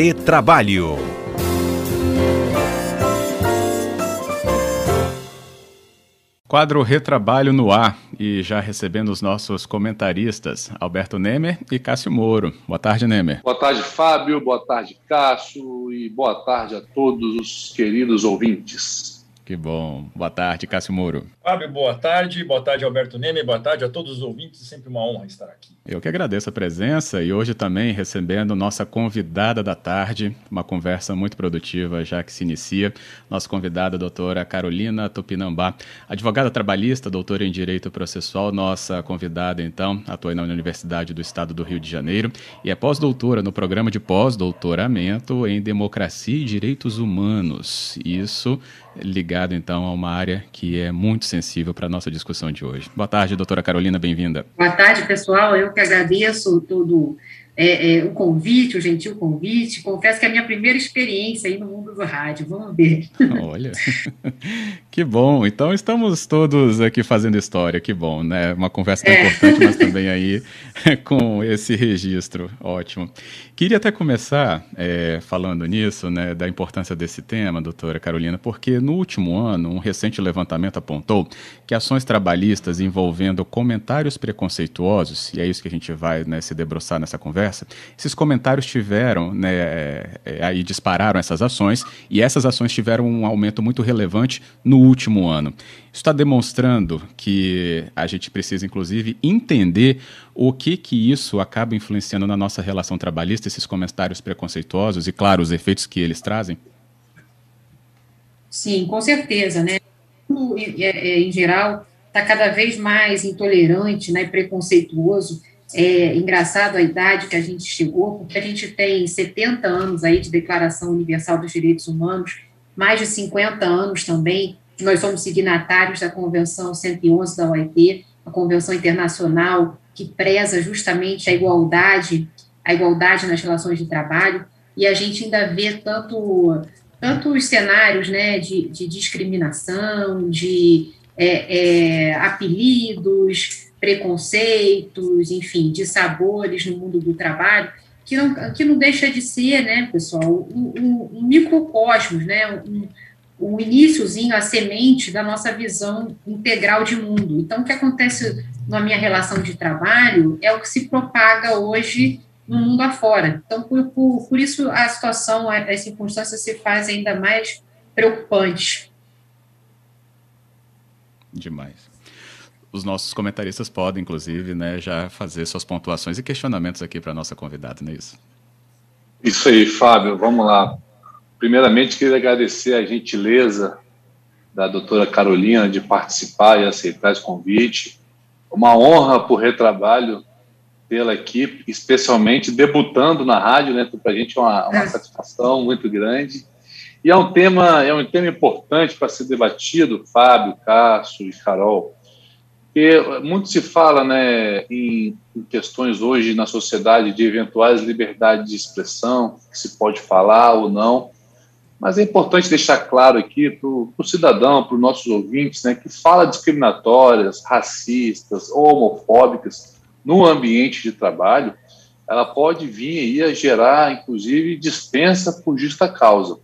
Retrabalho. Quadro Retrabalho no ar e já recebendo os nossos comentaristas, Alberto Nemer e Cássio Moro. Boa tarde, Nemer. Boa tarde, Fábio. Boa tarde, Cássio. E boa tarde a todos os queridos ouvintes. Que bom. Boa tarde, Cássio Moro. Fábio, boa tarde. Boa tarde, Alberto Neme. Boa tarde a todos os ouvintes. Sempre uma honra estar aqui. Eu que agradeço a presença e hoje também recebendo nossa convidada da tarde, uma conversa muito produtiva já que se inicia. Nossa convidada, a doutora Carolina Tupinambá, advogada trabalhista, doutora em Direito Processual, nossa convidada então, atua na Universidade do Estado do Rio de Janeiro e é pós-doutora no programa de pós-doutoramento em Democracia e Direitos Humanos. Isso ligado então a uma área que é muito sensível para a nossa discussão de hoje. Boa tarde, doutora Carolina, bem-vinda. Boa tarde, pessoal. Eu que agradeço todo é, é, o convite, o gentil convite. Confesso que é a minha primeira experiência aí no mundo do rádio. Vamos ver. Olha, que bom. Então estamos todos aqui fazendo história. Que bom, né? Uma conversa tão é. importante, mas também aí com esse registro. Ótimo. Queria até começar é, falando nisso, né, da importância desse tema, doutora Carolina, porque no último ano, um recente levantamento apontou que ações trabalhistas envolvendo comentários preconceituosos, e é isso que a gente vai né, se debruçar nessa conversa, esses comentários tiveram, né, é, é, aí dispararam essas ações, e essas ações tiveram um aumento muito relevante no último ano. Isso está demonstrando que a gente precisa, inclusive, entender o que que isso acaba influenciando na nossa relação trabalhista, esses comentários preconceituosos e, claro, os efeitos que eles trazem? Sim, com certeza, né? É, em geral, está cada vez mais intolerante, né, preconceituoso. É engraçado a idade que a gente chegou, porque a gente tem 70 anos aí de Declaração Universal dos Direitos Humanos, mais de 50 anos também. Nós somos signatários da Convenção 111 da OIT, a Convenção Internacional que preza justamente a igualdade, a igualdade nas relações de trabalho, e a gente ainda vê tanto tantos cenários né, de, de discriminação, de é, é, apelidos, preconceitos, enfim, de sabores no mundo do trabalho, que não, que não deixa de ser, né, pessoal, um, um, um microcosmos, né, um, o iníciozinho, a semente da nossa visão integral de mundo. Então, o que acontece na minha relação de trabalho é o que se propaga hoje no mundo afora. Então, por, por, por isso a situação, as circunstâncias se fazem ainda mais preocupantes. Demais. Os nossos comentaristas podem, inclusive, né, já fazer suas pontuações e questionamentos aqui para a nossa convidada, não é isso? Isso aí, Fábio. Vamos lá. Primeiramente, queria agradecer a gentileza da doutora Carolina de participar e aceitar esse convite. Uma honra por retrabalho tê-la aqui, especialmente debutando na rádio, né? Para a gente é uma, uma satisfação muito grande. E é um tema, é um tema importante para ser debatido, Fábio, Cássio e Carol, porque muito se fala né, em, questões hoje na sociedade de eventuais liberdades de expressão, que se pode falar ou não, mas é importante deixar claro aqui para o cidadão, para os nossos ouvintes, né, que fala discriminatórias, racistas, homofóbicas no ambiente de trabalho, ela pode vir a gerar, inclusive, dispensa por justa causa.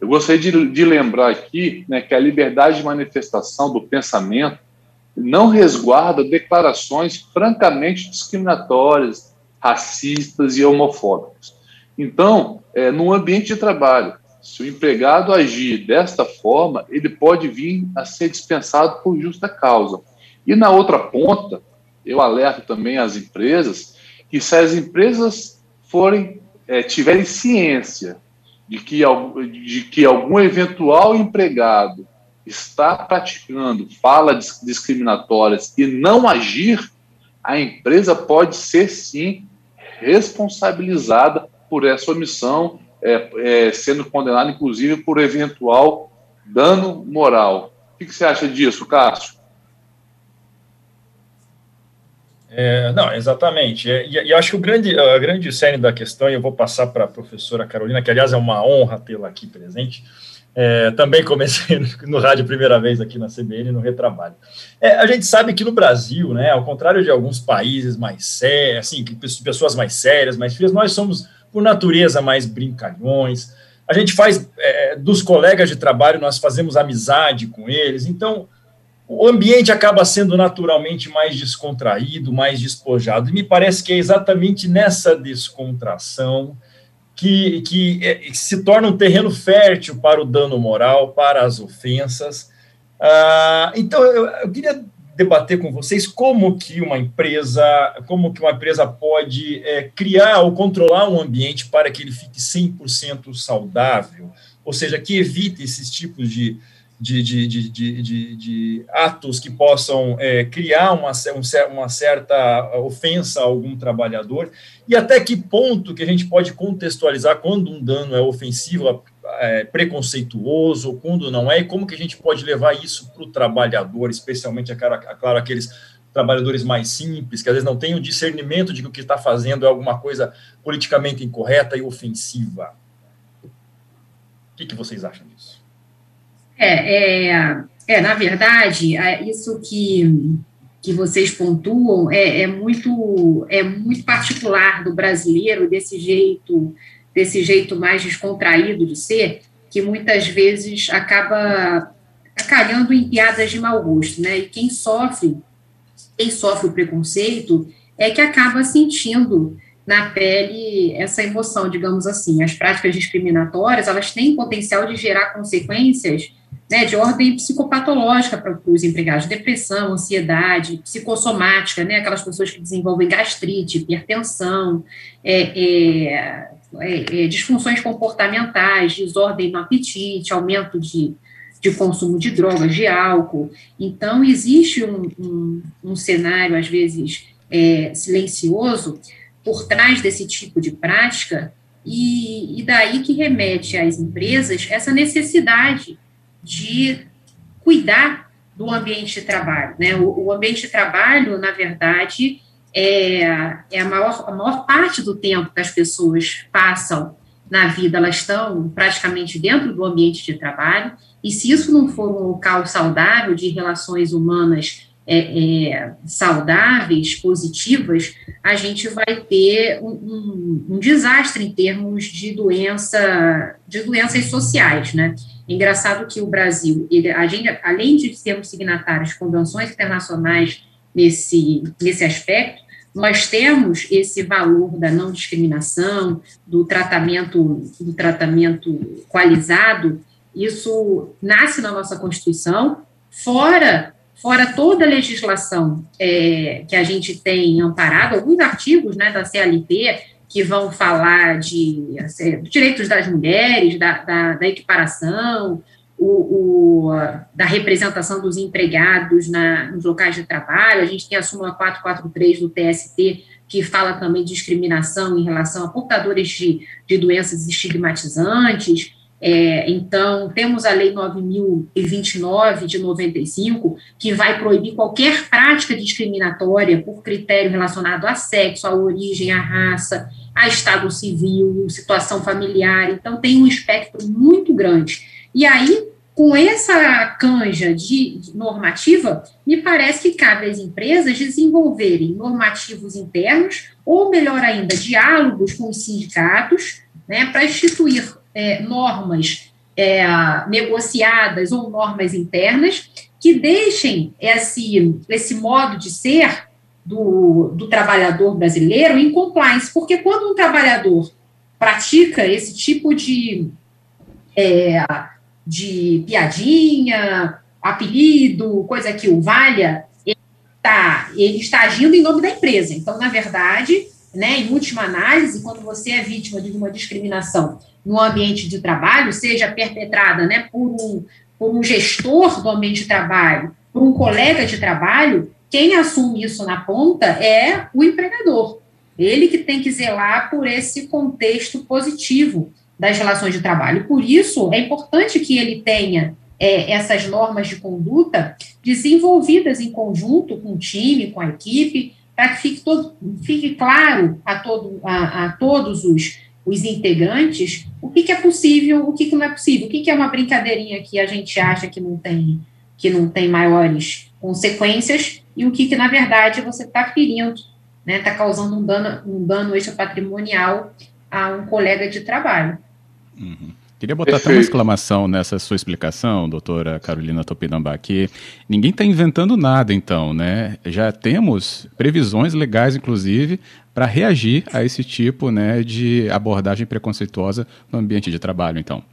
Eu gostaria de, de lembrar aqui né, que a liberdade de manifestação do pensamento não resguarda declarações francamente discriminatórias, racistas e homofóbicas. Então, é, no ambiente de trabalho, se o empregado agir desta forma, ele pode vir a ser dispensado por justa causa. E na outra ponta, eu alerto também as empresas que se as empresas forem é, tiverem ciência de que, de que algum eventual empregado está praticando falas discriminatórias e não agir, a empresa pode ser sim responsabilizada por essa omissão é, é, sendo condenado, inclusive, por eventual dano moral. O que, que você acha disso, Cássio? É, não, exatamente. É, e, e, acho que o grande, a grande série da questão, e eu vou passar para a professora Carolina, que aliás é uma honra tê-la aqui presente. É, também comecei no, rádio primeira vez aqui na CBN, no Retrabalho. É, a gente sabe que no Brasil, né, ao contrário de alguns países mais sérios, assim, pessoas mais sérias, mais frias, nós somos por natureza, mais brincalhões. A gente faz, é, dos colegas de trabalho, nós fazemos amizade com eles. Então, o ambiente acaba sendo naturalmente mais descontraído, mais despojado. E me parece que é exatamente nessa descontração que, é, que se torna um terreno fértil para o dano moral, para as ofensas. Ah, então, eu, eu queria debater com vocês como que uma empresa, como que uma empresa pode é, criar ou controlar um ambiente para que ele fique 100% saudável, ou seja, que evite esses tipos de, de, de, de, de, de atos que possam é, criar uma, uma certa ofensa a algum trabalhador, e até que ponto que a gente pode contextualizar quando um dano é ofensivo é, preconceituoso ou quando não é, e como que a gente pode levar isso para o trabalhador, especialmente, claro, aqueles trabalhadores mais simples, que às vezes não têm o discernimento de que o que está fazendo é alguma coisa politicamente incorreta e ofensiva. O que, que vocês acham disso? É, é, é na verdade, é isso que, que vocês pontuam é, é, muito, é muito particular do brasileiro, desse jeito desse jeito mais descontraído de ser, que muitas vezes acaba acalhando em piadas de mau gosto, né? E quem sofre, quem sofre o preconceito é que acaba sentindo na pele essa emoção, digamos assim. As práticas discriminatórias, elas têm potencial de gerar consequências né, de ordem psicopatológica para os empregados, depressão, ansiedade, psicossomática, né, aquelas pessoas que desenvolvem gastrite, hipertensão, é, é, é, é, disfunções comportamentais, desordem no apetite, aumento de, de consumo de drogas, de álcool. Então, existe um, um, um cenário, às vezes, é, silencioso por trás desse tipo de prática, e, e daí que remete às empresas essa necessidade de cuidar do ambiente de trabalho. Né? O, o ambiente de trabalho, na verdade, é, é a, maior, a maior parte do tempo que as pessoas passam na vida, elas estão praticamente dentro do ambiente de trabalho, e se isso não for um local saudável de relações humanas é, é, saudáveis, positivas, a gente vai ter um, um, um, desastre em termos de doença, de doenças sociais, né? Engraçado que o Brasil, ele, a gente, além de sermos signatários de convenções internacionais nesse, nesse aspecto, nós temos esse valor da não discriminação, do tratamento, do tratamento qualizado, isso nasce na nossa Constituição, fora, fora toda a legislação é, que a gente tem amparado, alguns artigos né, da CLT que vão falar de, assim, direitos das mulheres, da, da, da equiparação, o, o, da representação dos empregados na, nos locais de trabalho, a gente tem a súmula 443 do TST, que fala também de discriminação em relação a portadores de, de doenças estigmatizantes, é, então, temos a Lei 9.029 de 95, que vai proibir qualquer prática discriminatória por critério relacionado a sexo, a origem, a raça, a estado civil, situação familiar. Então, tem um espectro muito grande. E aí, com essa canja de normativa, me parece que cabe às empresas desenvolverem normativos internos, ou melhor ainda, diálogos com os sindicatos, né, para instituir é, normas é, negociadas ou normas internas que deixem esse, esse modo de ser do, do trabalhador brasileiro em compliance, porque quando um trabalhador pratica esse tipo de é, de piadinha, apelido, coisa que o valha, ele está, ele está agindo em nome da empresa. Então, na verdade, né, em última análise, quando você é vítima de uma discriminação no ambiente de trabalho, seja perpetrada né, por, um, por um gestor do ambiente de trabalho, por um colega de trabalho, quem assume isso na ponta é o empregador. Ele que tem que zelar por esse contexto positivo das relações de trabalho. Por isso, é importante que ele tenha é, essas normas de conduta desenvolvidas em conjunto com o time, com a equipe, para que fique, todo, fique claro a, todo, a, a todos os, os integrantes o que, que é possível, o que, que não é possível, o que, que é uma brincadeirinha que a gente acha que não tem, que não tem maiores consequências e o que, que na verdade, você está ferindo, está né, tá causando um dano, um dano extra patrimonial a um colega de trabalho. Uhum. Queria botar Perfeito. até uma exclamação nessa sua explicação, doutora Carolina Topinambá, que ninguém está inventando nada, então, né? Já temos previsões legais, inclusive, para reagir a esse tipo né, de abordagem preconceituosa no ambiente de trabalho, então.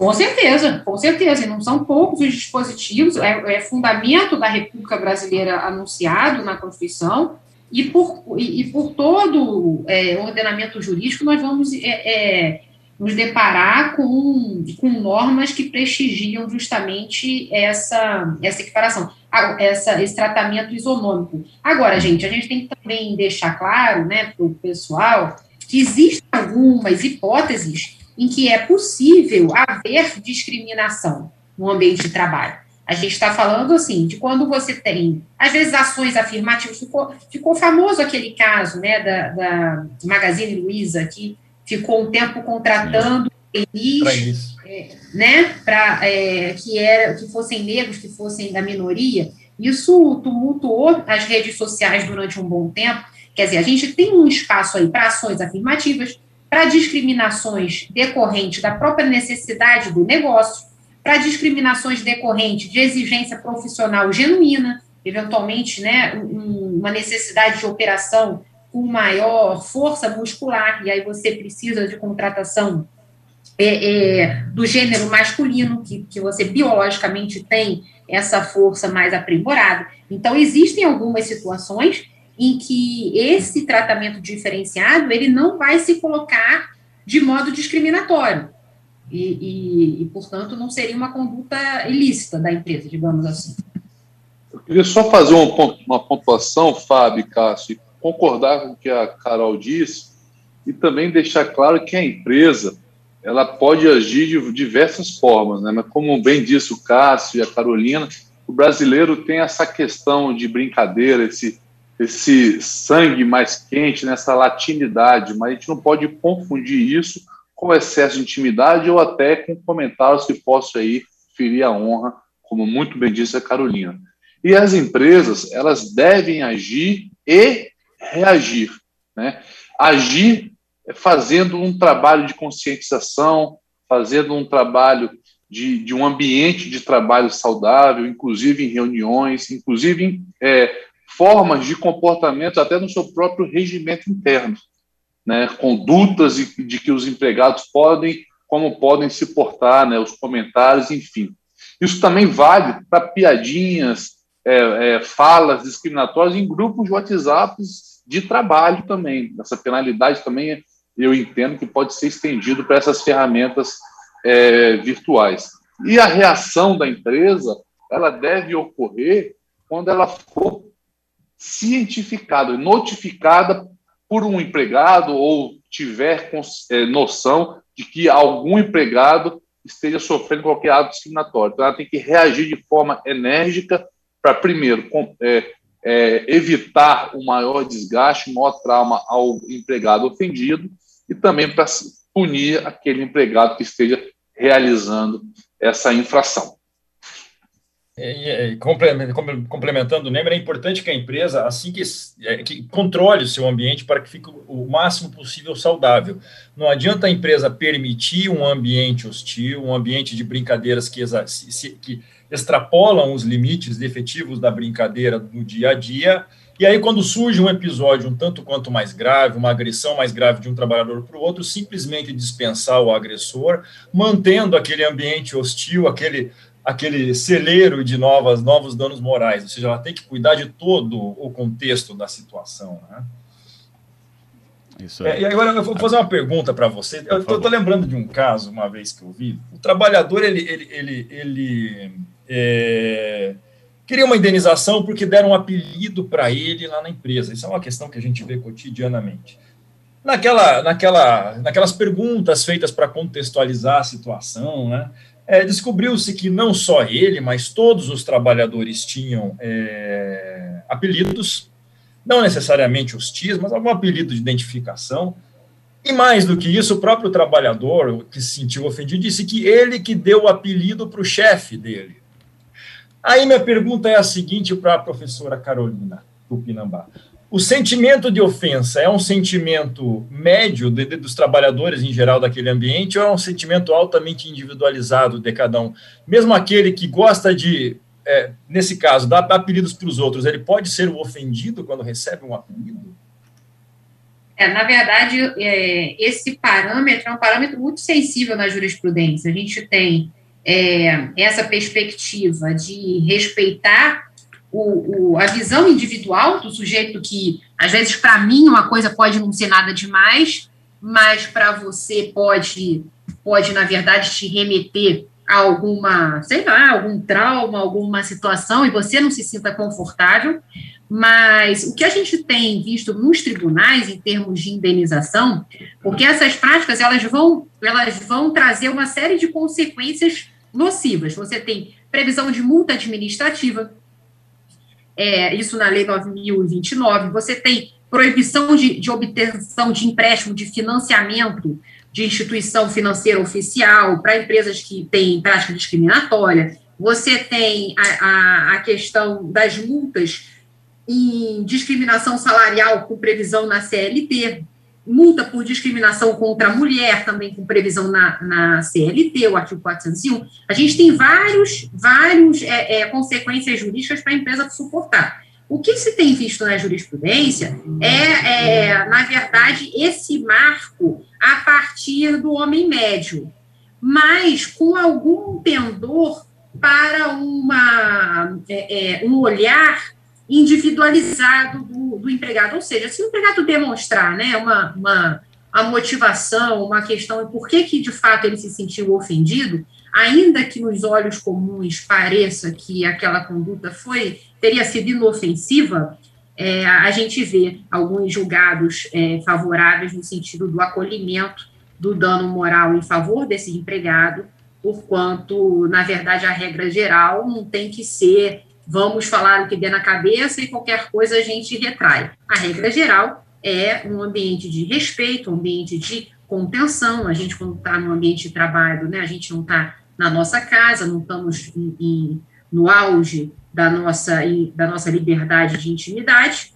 Com certeza, com certeza. E não são poucos os dispositivos, é, é fundamento da República Brasileira anunciado na Constituição, e por, e, e por todo é, ordenamento jurídico nós vamos é, é nos deparar com, com normas que prestigiam justamente essa, essa equiparação, essa, esse tratamento isonômico. Agora, gente, a gente tem que também deixar claro né, para o pessoal que existem algumas hipóteses em que é possível haver discriminação no ambiente de trabalho. A gente está falando assim de quando você tem, às vezes, ações afirmativas. Ficou, ficou famoso aquele caso né, da, da Magazine Luiza, que ficou um tempo contratando trainees, é, né, para é, que era que fossem negros, que fossem da minoria. Isso tumultuou as redes sociais durante um bom tempo. Quer dizer, a gente tem um espaço aí para ações afirmativas, para discriminações decorrentes da própria necessidade do negócio, para discriminações decorrentes de exigência profissional genuína, eventualmente, né, um, uma necessidade de operação com maior força muscular, e aí você precisa de contratação é, é, do gênero masculino, que, que você biologicamente tem essa força mais aprimorada. Então, existem algumas situações em que esse tratamento diferenciado ele não vai se colocar de modo discriminatório. E, e, e, portanto, não seria uma conduta ilícita da empresa, digamos assim. Eu queria só fazer uma, uma pontuação, Fábio Cássio, concordar com o que a Carol disse e também deixar claro que a empresa ela pode agir de diversas formas, né? Mas como bem disse o Cássio e a Carolina, o brasileiro tem essa questão de brincadeira, esse esse sangue mais quente, nessa latinidade, mas a gente não pode confundir isso com excesso de intimidade ou até com comentários que possam aí ferir a honra, como muito bem disse a Carolina. E as empresas, elas devem agir e reagir. Né? Agir fazendo um trabalho de conscientização, fazendo um trabalho de, de um ambiente de trabalho saudável, inclusive em reuniões, inclusive é, formas de comportamento até no seu próprio regimento interno, né? condutas de, que os empregados podem, como podem se portar, né? os comentários, enfim. Isso também vale para piadinhas, é, é, falas discriminatórias em grupos de WhatsApp de trabalho também. Essa penalidade também eu entendo que pode ser estendido para essas ferramentas é, virtuais. E a reação da empresa, ela deve ocorrer quando ela for cientificada, notificada por um empregado ou tiver é, noção de que algum empregado esteja sofrendo qualquer ato discriminatório. Então, ela tem que reagir de forma enérgica para, primeiro, é, é, evitar o maior desgaste, o maior trauma ao empregado ofendido e também para punir aquele empregado que esteja realizando essa infração. E, e, complementando o Neymar, é importante que a empresa, assim que, é, que controle o seu ambiente para que fique o máximo possível saudável. Não adianta a empresa permitir um ambiente hostil, um ambiente de brincadeiras que, que extrapolam os limites efetivos da brincadeira no dia a dia. E aí, quando surge um episódio um tanto quanto mais grave, uma agressão mais grave de um trabalhador para o outro, simplesmente dispensar o agressor, mantendo aquele ambiente hostil, aquele, aquele celeiro de novas, novos danos morais. Ou seja, ela tem que cuidar de todo o contexto da situação. Né? Isso é. é. e agora eu vou fazer uma pergunta para você. Eu estou lembrando de um caso, uma vez que eu vi. O trabalhador, ele, ele, ele, ele é, queria uma indenização porque deram um apelido para ele lá na empresa. Isso é uma questão que a gente vê cotidianamente. Naquela, naquela, naquelas perguntas feitas para contextualizar a situação, né, é, descobriu-se que não só ele, mas todos os trabalhadores tinham é, apelidos, não necessariamente hostis, mas algum apelido de identificação. E mais do que isso, o próprio trabalhador, que se sentiu ofendido, disse que ele que deu o apelido para o chefe dele. Aí minha pergunta é a seguinte para a professora Carolina Tupinambá. O sentimento de ofensa é um sentimento médio de, de, dos trabalhadores em geral daquele ambiente ou é um sentimento altamente individualizado de cada um? Mesmo aquele que gosta de, é, nesse caso, dar apelidos para os outros, ele pode ser o ofendido quando recebe um apelido? É, na verdade, é, esse parâmetro é um parâmetro muito sensível na jurisprudência. A gente tem é, essa perspectiva de respeitar o, o, a visão individual do sujeito que, às vezes, para mim, uma coisa pode não ser nada demais, mas para você pode, pode, na verdade, te remeter a alguma, sei lá, algum trauma, alguma situação, e você não se sinta confortável. Mas o que a gente tem visto nos tribunais em termos de indenização, porque essas práticas elas vão, elas vão trazer uma série de consequências nocivas. Você tem previsão de multa administrativa, é, isso na Lei 9.029, você tem proibição de, de obtenção de empréstimo de financiamento de instituição financeira oficial para empresas que têm prática discriminatória, você tem a, a, a questão das multas em discriminação salarial com previsão na CLT, multa por discriminação contra a mulher, também com previsão na, na CLT, o artigo 401. A gente tem vários, vários é, é, consequências jurídicas para a empresa suportar. O que se tem visto na jurisprudência é, é, na verdade, esse marco a partir do homem médio, mas com algum pendor para uma, é, é um olhar individualizado do, do, empregado. Ou seja, se o empregado demonstrar né, uma, uma a motivação, uma questão por que, que de fato ele se sentiu ofendido, ainda que nos olhos comuns pareça que aquela conduta foi teria sido inofensiva, é, a gente vê alguns julgados é, favoráveis no sentido do acolhimento do dano moral em favor desse empregado, porquanto, na verdade, a regra geral não tem que ser vamos falar o que der na cabeça e qualquer coisa a gente retrai. A regra geral é um ambiente de respeito, um ambiente de contenção. A gente, quando está no ambiente de trabalho, né, a gente não está na nossa casa, não estamos em, em, no auge da nossa, da nossa liberdade de intimidade.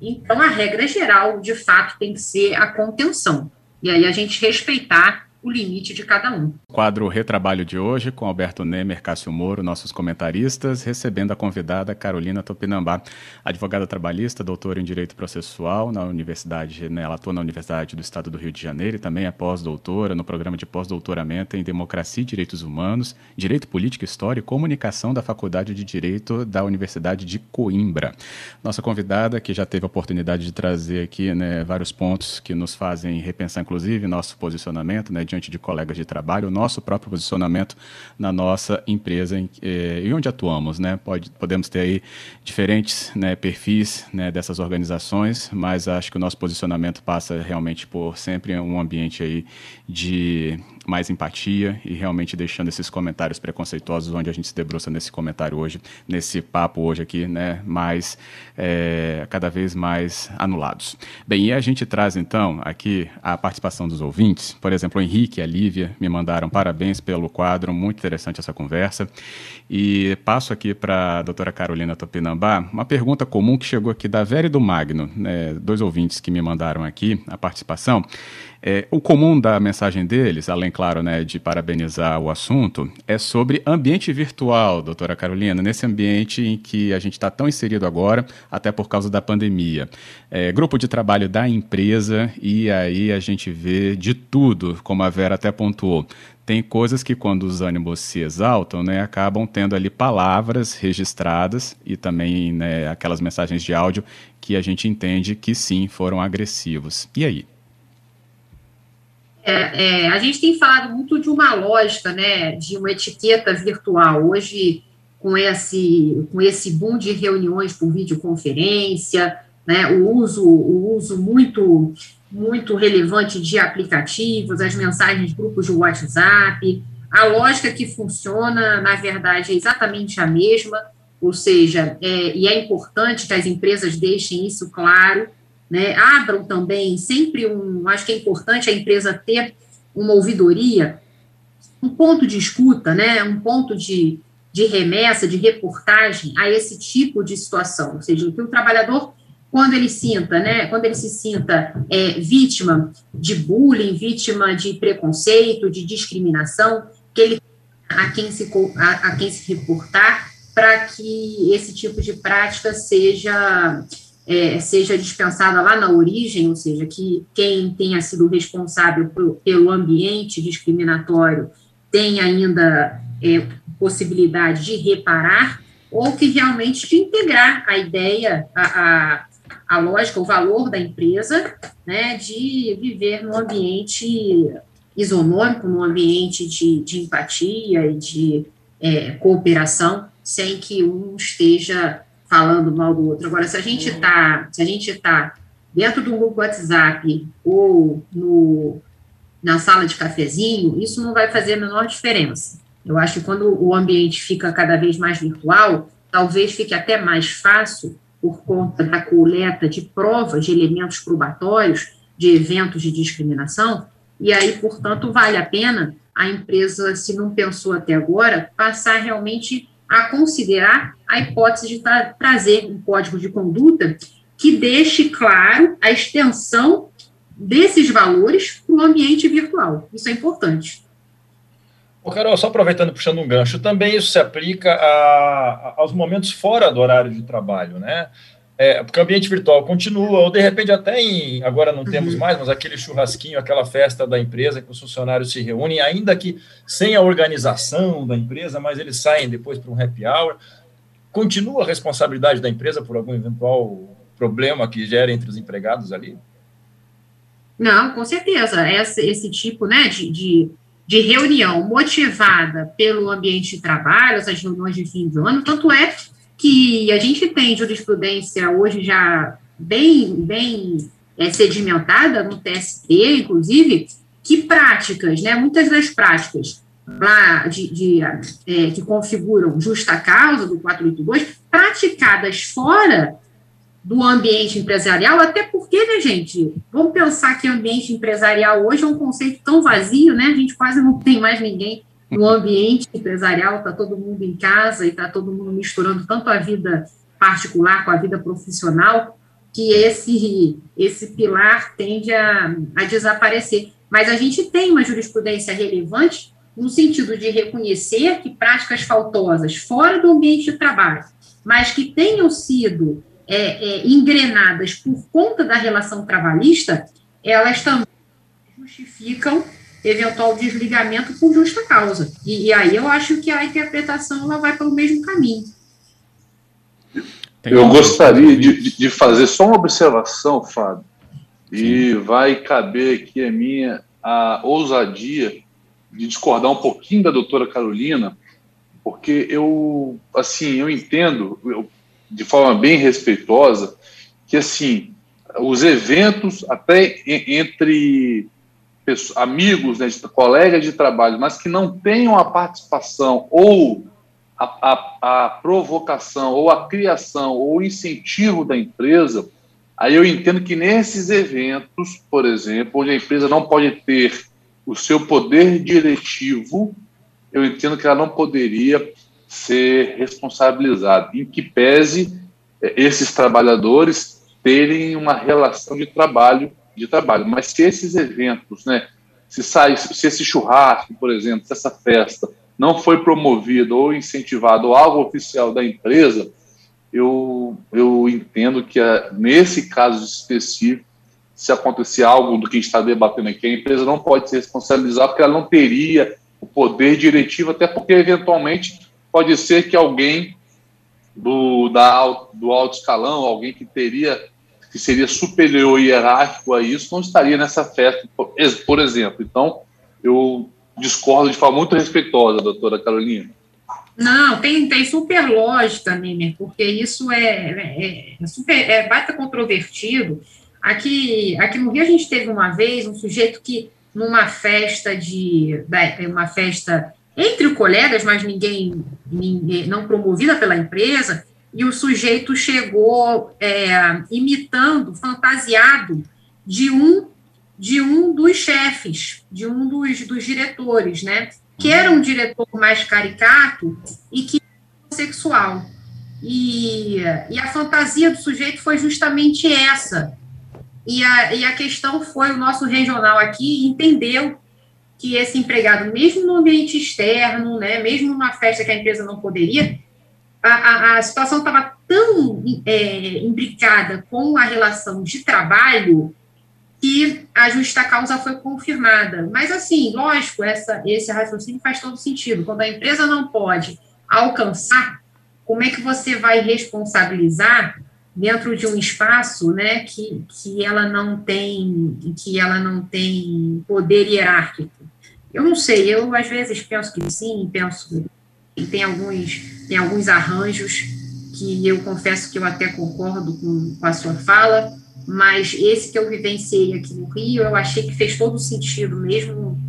Então, a regra geral, de fato, tem que ser a contenção. E aí a gente respeitar o limite de cada um. Quadro Retrabalho de hoje, com Alberto Nemer, Cássio Moro, nossos comentaristas, recebendo a convidada Carolina Topinambá, advogada trabalhista, doutora em Direito Processual na Universidade, né, ela atua na Universidade do Estado do Rio de Janeiro e também é pós-doutora no programa de pós-doutoramento em Democracia e Direitos Humanos, Direito Político, História e Comunicação da Faculdade de Direito da Universidade de Coimbra. Nossa convidada, que já teve a oportunidade de trazer aqui né, vários pontos que nos fazem repensar, inclusive, nosso posicionamento, né, diante de colegas de trabalho, o nosso próprio posicionamento na nossa empresa em, eh, e onde atuamos. Né? Pode, podemos ter aí diferentes né, perfis né, dessas organizações, mas acho que o nosso posicionamento passa realmente por sempre um ambiente aí de mais empatia e realmente deixando esses comentários preconceituosos onde a gente se debruça nesse comentário hoje, nesse papo hoje aqui, né, mais é, cada vez mais anulados. Bem, e a gente traz então aqui a participação dos ouvintes, por exemplo, o Henrique e a Lívia me mandaram parabéns pelo quadro, muito interessante essa conversa. E passo aqui para a doutora Carolina Topinambá uma pergunta comum que chegou aqui da Vera e do Magno, né, dois ouvintes que me mandaram aqui a participação. É, o comum da mensagem deles, além, claro, né, de parabenizar o assunto, é sobre ambiente virtual, doutora Carolina, nesse ambiente em que a gente está tão inserido agora, até por causa da pandemia. É, grupo de trabalho da empresa, e aí a gente vê de tudo, como a Vera até pontuou tem coisas que quando os ânimos se exaltam, né, acabam tendo ali palavras registradas e também né, aquelas mensagens de áudio que a gente entende que sim foram agressivos. E aí? É, é, a gente tem falado muito de uma lógica, né, de uma etiqueta virtual. Hoje, com esse, com esse boom de reuniões por videoconferência, né, o uso, o uso muito, muito relevante de aplicativos, as mensagens grupos de WhatsApp, a lógica que funciona, na verdade, é exatamente a mesma, ou seja, é, e é importante que as empresas deixem isso claro, né, abram também sempre um, acho que é importante a empresa ter uma ouvidoria, um ponto de escuta, né, um ponto de, de remessa, de reportagem a esse tipo de situação, ou seja, que o trabalhador quando ele sinta, né, quando ele se sinta é, vítima de bullying, vítima de preconceito, de discriminação, que ele a quem se, a, a quem se reportar para que esse tipo de prática seja é, seja dispensada lá na origem, ou seja, que quem tenha sido responsável pelo ambiente discriminatório tenha ainda é, possibilidade de reparar, ou que realmente de integrar a ideia, a, a, a lógica, o valor da empresa, né, de viver num ambiente isonômico, num ambiente de, de empatia e de é, cooperação, sem que um esteja falando mal do outro. Agora, se a gente está, se a gente está dentro do grupo WhatsApp ou no, na sala de cafezinho, isso não vai fazer a menor diferença. Eu acho que quando o ambiente fica cada vez mais virtual, talvez fique até mais fácil por conta da coleta de provas, de elementos probatórios, de eventos de discriminação, e aí, portanto, vale a pena a empresa, se não pensou até agora, passar realmente a considerar a hipótese de tra trazer um código de conduta que deixe claro a extensão desses valores para o ambiente virtual. Isso é importante. Ô, Carol, só aproveitando, puxando um gancho, também isso se aplica a, a, aos momentos fora do horário de trabalho, né? É, porque o ambiente virtual continua, ou de repente até em, agora não temos uhum. mais, mas aquele churrasquinho, aquela festa da empresa que os funcionários se reúnem, ainda que sem a organização da empresa, mas eles saem depois para um happy hour. Continua a responsabilidade da empresa por algum eventual problema que gera entre os empregados ali? Não, com certeza. Esse, esse tipo né, de, de, de reunião motivada pelo ambiente de trabalho, essas reuniões de fim de ano, tanto é que a gente tem jurisprudência hoje já bem, bem é, sedimentada no TST, inclusive, que práticas, né, muitas das práticas lá de, de é, que configuram justa causa do 482, praticadas fora do ambiente empresarial, até porque, né, gente, vamos pensar que ambiente empresarial hoje é um conceito tão vazio, né, a gente quase não tem mais ninguém no ambiente empresarial, está todo mundo em casa e está todo mundo misturando tanto a vida particular com a vida profissional, que esse, esse pilar tende a, a desaparecer. Mas a gente tem uma jurisprudência relevante no sentido de reconhecer que práticas faltosas fora do ambiente de trabalho, mas que tenham sido é, é, engrenadas por conta da relação trabalhista, elas também justificam eventual desligamento por justa causa. E, e, aí eu acho que a interpretação ela vai pelo mesmo caminho. Eu gostaria de, de fazer só uma observação, Fábio, e vai caber aqui a minha a ousadia de discordar um pouquinho da doutora Carolina, porque eu, assim, eu entendo, eu, de forma bem respeitosa, que, assim, os eventos, até entre pessoas, amigos, né, colegas de trabalho, mas que não tenham a participação ou a, a, a, provocação, ou a criação, ou incentivo da empresa, aí eu entendo que nesses eventos, por exemplo, onde a empresa não pode ter o seu poder diretivo, eu entendo que ela não poderia ser responsabilizada, em que pese eh, esses trabalhadores terem uma relação de trabalho de trabalho. Mas se esses eventos, né, se sai, se esse churrasco, por exemplo, se essa festa não foi promovido ou incentivado ou algo oficial da empresa, eu, eu entendo que ah, nesse caso específico, se acontecer algo do que a gente está debatendo aqui, a empresa não pode se responsabilizar porque ela não teria o poder diretivo, até porque eventualmente pode ser que alguém do, da, do alto escalão, alguém que teria que seria superior hierárquico a isso, não estaria nessa festa, por exemplo. Então, eu discordo de forma muito respeitosa, doutora Carolina. Não, tem, tem super lógica, Nemer, porque isso é, é, é super, é baita controvertido. Aqui, aqui no Rio a gente teve uma vez um sujeito que, numa festa de. uma festa entre colegas, mas ninguém, ninguém não promovida pela empresa, e o sujeito chegou é, imitando, fantasiado de um de um dos chefes, de um dos, dos diretores, né? Que era um diretor mais caricato e que sexual. E, e a fantasia do sujeito foi justamente essa. E a, e a questão foi: o nosso regional aqui entendeu que esse empregado, mesmo no ambiente externo, né, mesmo numa festa que a empresa não poderia, a, a, a situação estava tão é, imbricada com a relação de trabalho que a justa causa foi confirmada. Mas, assim, lógico, essa, esse raciocínio faz todo sentido. Quando a empresa não pode alcançar, como é que você vai responsabilizar dentro de um espaço, né, que, que ela não tem, que ela não tem poder hierárquico? Eu não sei, eu às vezes penso que sim, penso que tem alguns, tem alguns arranjos que eu confesso que eu até concordo com, com a sua fala, mas esse que eu vivenciei aqui no Rio, eu achei que fez todo sentido, mesmo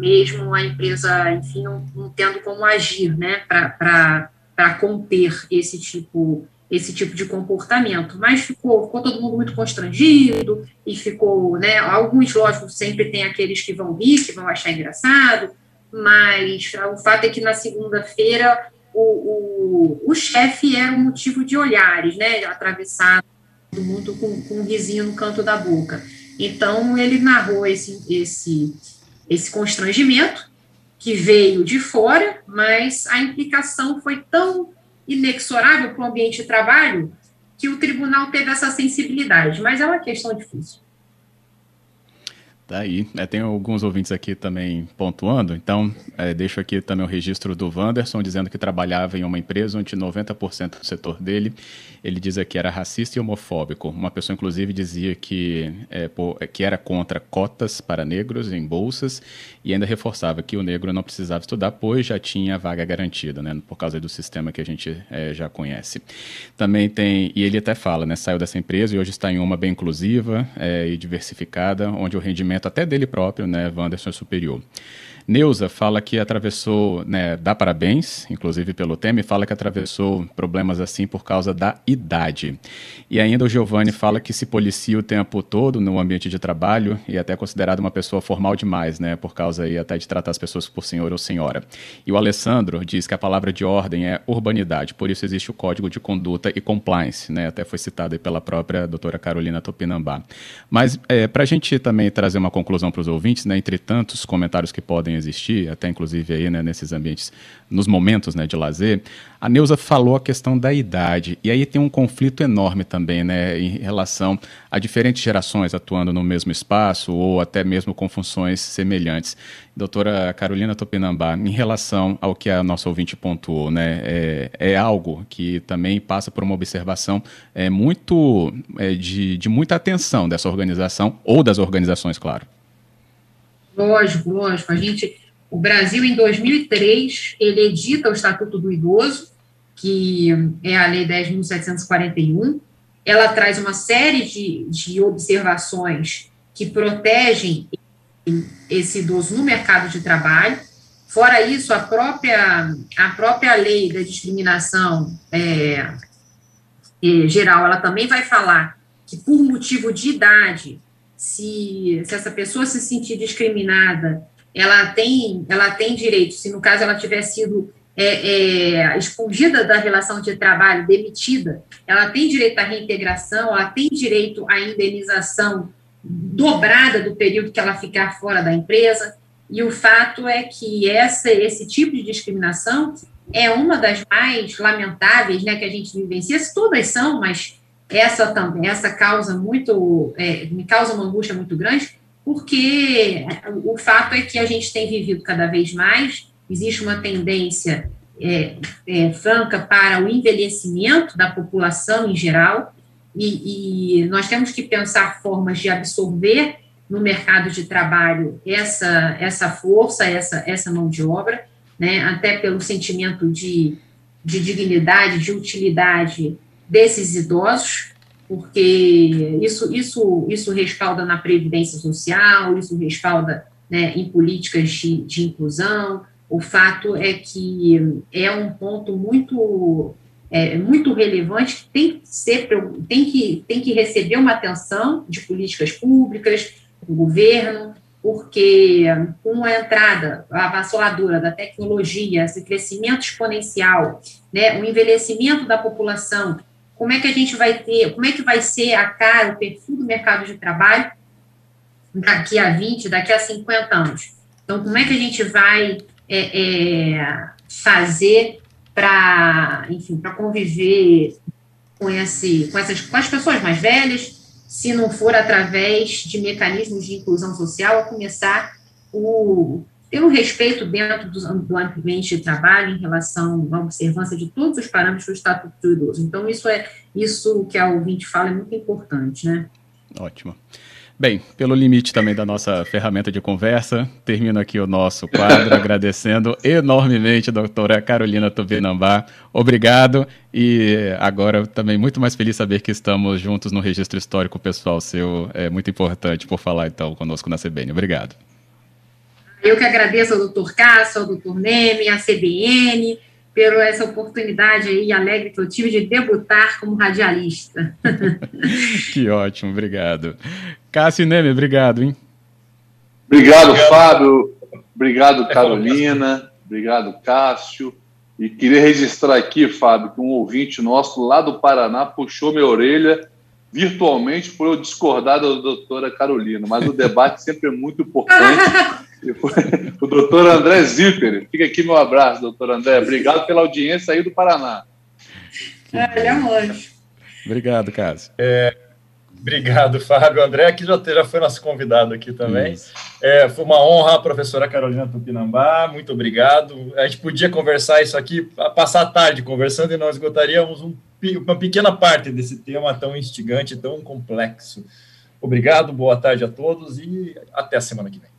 mesmo a empresa, enfim, não, não tendo como agir, né, para conter esse tipo esse tipo de comportamento, mas ficou, ficou todo mundo muito constrangido e ficou, né, alguns, lógico, sempre tem aqueles que vão rir, que vão achar engraçado, mas o fato é que na segunda-feira o, o, o chefe era um motivo de olhares, né, atravessado todo mundo com, com um risinho no canto da boca. Então, ele narrou esse, esse, esse constrangimento, que veio de fora, mas a implicação foi tão inexorável para o ambiente de trabalho que o tribunal teve essa sensibilidade, mas é uma questão difícil. Tá aí. É, tem alguns ouvintes aqui também pontuando, então é, deixo aqui também o registro do Wanderson, dizendo que trabalhava em uma empresa onde 90% do setor dele, ele diz que era racista e homofóbico. Uma pessoa, inclusive, dizia que, é, que era contra cotas para negros em bolsas e ainda reforçava que o negro não precisava estudar, pois já tinha vaga garantida, né, por causa do sistema que a gente é, já conhece. Também tem, e ele até fala, né, saiu dessa empresa e hoje está em uma bem inclusiva é, e diversificada, onde o rendimento até dele próprio, né, Wanderson é superior. Neuza fala que atravessou, né, dá parabéns, inclusive pelo tema, e fala que atravessou problemas assim por causa da idade. E ainda o Giovanni fala que se policia o tempo todo no ambiente de trabalho e é até considerado uma pessoa formal demais, né, por causa aí até de tratar as pessoas por senhor ou senhora. E o Alessandro diz que a palavra de ordem é urbanidade, por isso existe o código de conduta e compliance, né, até foi citado pela própria doutora Carolina Topinambá. Mas é, para a gente também trazer uma conclusão para os ouvintes, né, entre tantos comentários que podem existir, até inclusive aí, né, nesses ambientes, nos momentos né, de lazer, a Neuza falou a questão da idade. E aí tem um conflito enorme também, né, em relação a diferentes gerações atuando no mesmo espaço ou até mesmo com funções semelhantes. Doutora Carolina Topinambá, em relação ao que a nossa ouvinte pontuou, né, é, é algo que também passa por uma observação é, muito é, de, de muita atenção dessa organização ou das organizações, claro. Lógico, lógico. A gente, o Brasil, em 2003, ele edita o Estatuto do Idoso, que é a Lei 10.741. Ela traz uma série de, de observações que protegem esse idoso no mercado de trabalho. Fora isso, a própria, a própria lei da discriminação é, é, geral, ela também vai falar que, por motivo de idade, se, se essa pessoa se sentir discriminada, ela tem, ela tem direito, se no caso ela tiver sido é, é, expungida da relação de trabalho, demitida, ela tem direito à reintegração, ela tem direito à indenização dobrada do período que ela ficar fora da empresa, e o fato é que essa, esse tipo de discriminação é uma das mais lamentáveis né, que a gente vivencia, todas são, mas essa também, essa causa muito, é, me causa uma angústia muito grande, porque o fato é que a gente tem vivido cada vez mais, existe uma tendência é, é, franca para o envelhecimento da população em geral, e, e, nós temos que pensar formas de absorver no mercado de trabalho essa, essa força, essa, essa mão de obra, né, até pelo sentimento de, de dignidade, de utilidade desses idosos, porque isso, isso, isso respalda na previdência social, isso respalda né, em políticas de, de inclusão. O fato é que é um ponto muito é, muito relevante tem que ser tem que tem que receber uma atenção de políticas públicas do governo porque com a entrada avassaladora da tecnologia, esse crescimento exponencial, né, o envelhecimento da população, como é que a gente vai ter, como é que vai ser a cara, o perfil do mercado de trabalho daqui a 20, daqui a 50 anos? Então, como é que a gente vai é, é, fazer para, enfim, para conviver com, esse, com, essas, com as pessoas mais velhas, se não for através de mecanismos de inclusão social, a começar o, pelo respeito dentro do, do ambiente de trabalho em relação à observância de todos os parâmetros do Estatuto do Idoso. Então, isso é isso que a ouvinte fala é muito importante, né? Ótimo. Bem, pelo limite também da nossa ferramenta de conversa, termino aqui o nosso quadro agradecendo enormemente a doutora Carolina Tubinambá. Obrigado e agora também muito mais feliz saber que estamos juntos no registro histórico pessoal seu. É muito importante por falar então conosco na CBN. Obrigado. Eu que agradeço ao doutor Cássio, ao doutor Neme, à CBN, por essa oportunidade aí alegre que eu tive de debutar como radialista. que ótimo, obrigado. Cássio Neme, obrigado, hein? Obrigado, obrigado. Fábio. Obrigado, Carolina. Obrigado, Cássio. E queria registrar aqui, Fábio, que um ouvinte nosso lá do Paraná puxou minha orelha virtualmente por eu discordar da doutora Carolina, mas o debate sempre é muito importante. o doutor André Zipper, fica aqui meu abraço, doutor André. Obrigado pela audiência aí do Paraná. Ah, ele é um anjo. Obrigado, Cássio. É, Obrigado, Fábio. André, que já, já foi nosso convidado aqui também. É, foi uma honra, a professora Carolina Tupinambá. Muito obrigado. A gente podia conversar isso aqui, passar a tarde conversando e nós esgotaríamos um, uma pequena parte desse tema tão instigante, tão complexo. Obrigado, boa tarde a todos e até a semana que vem.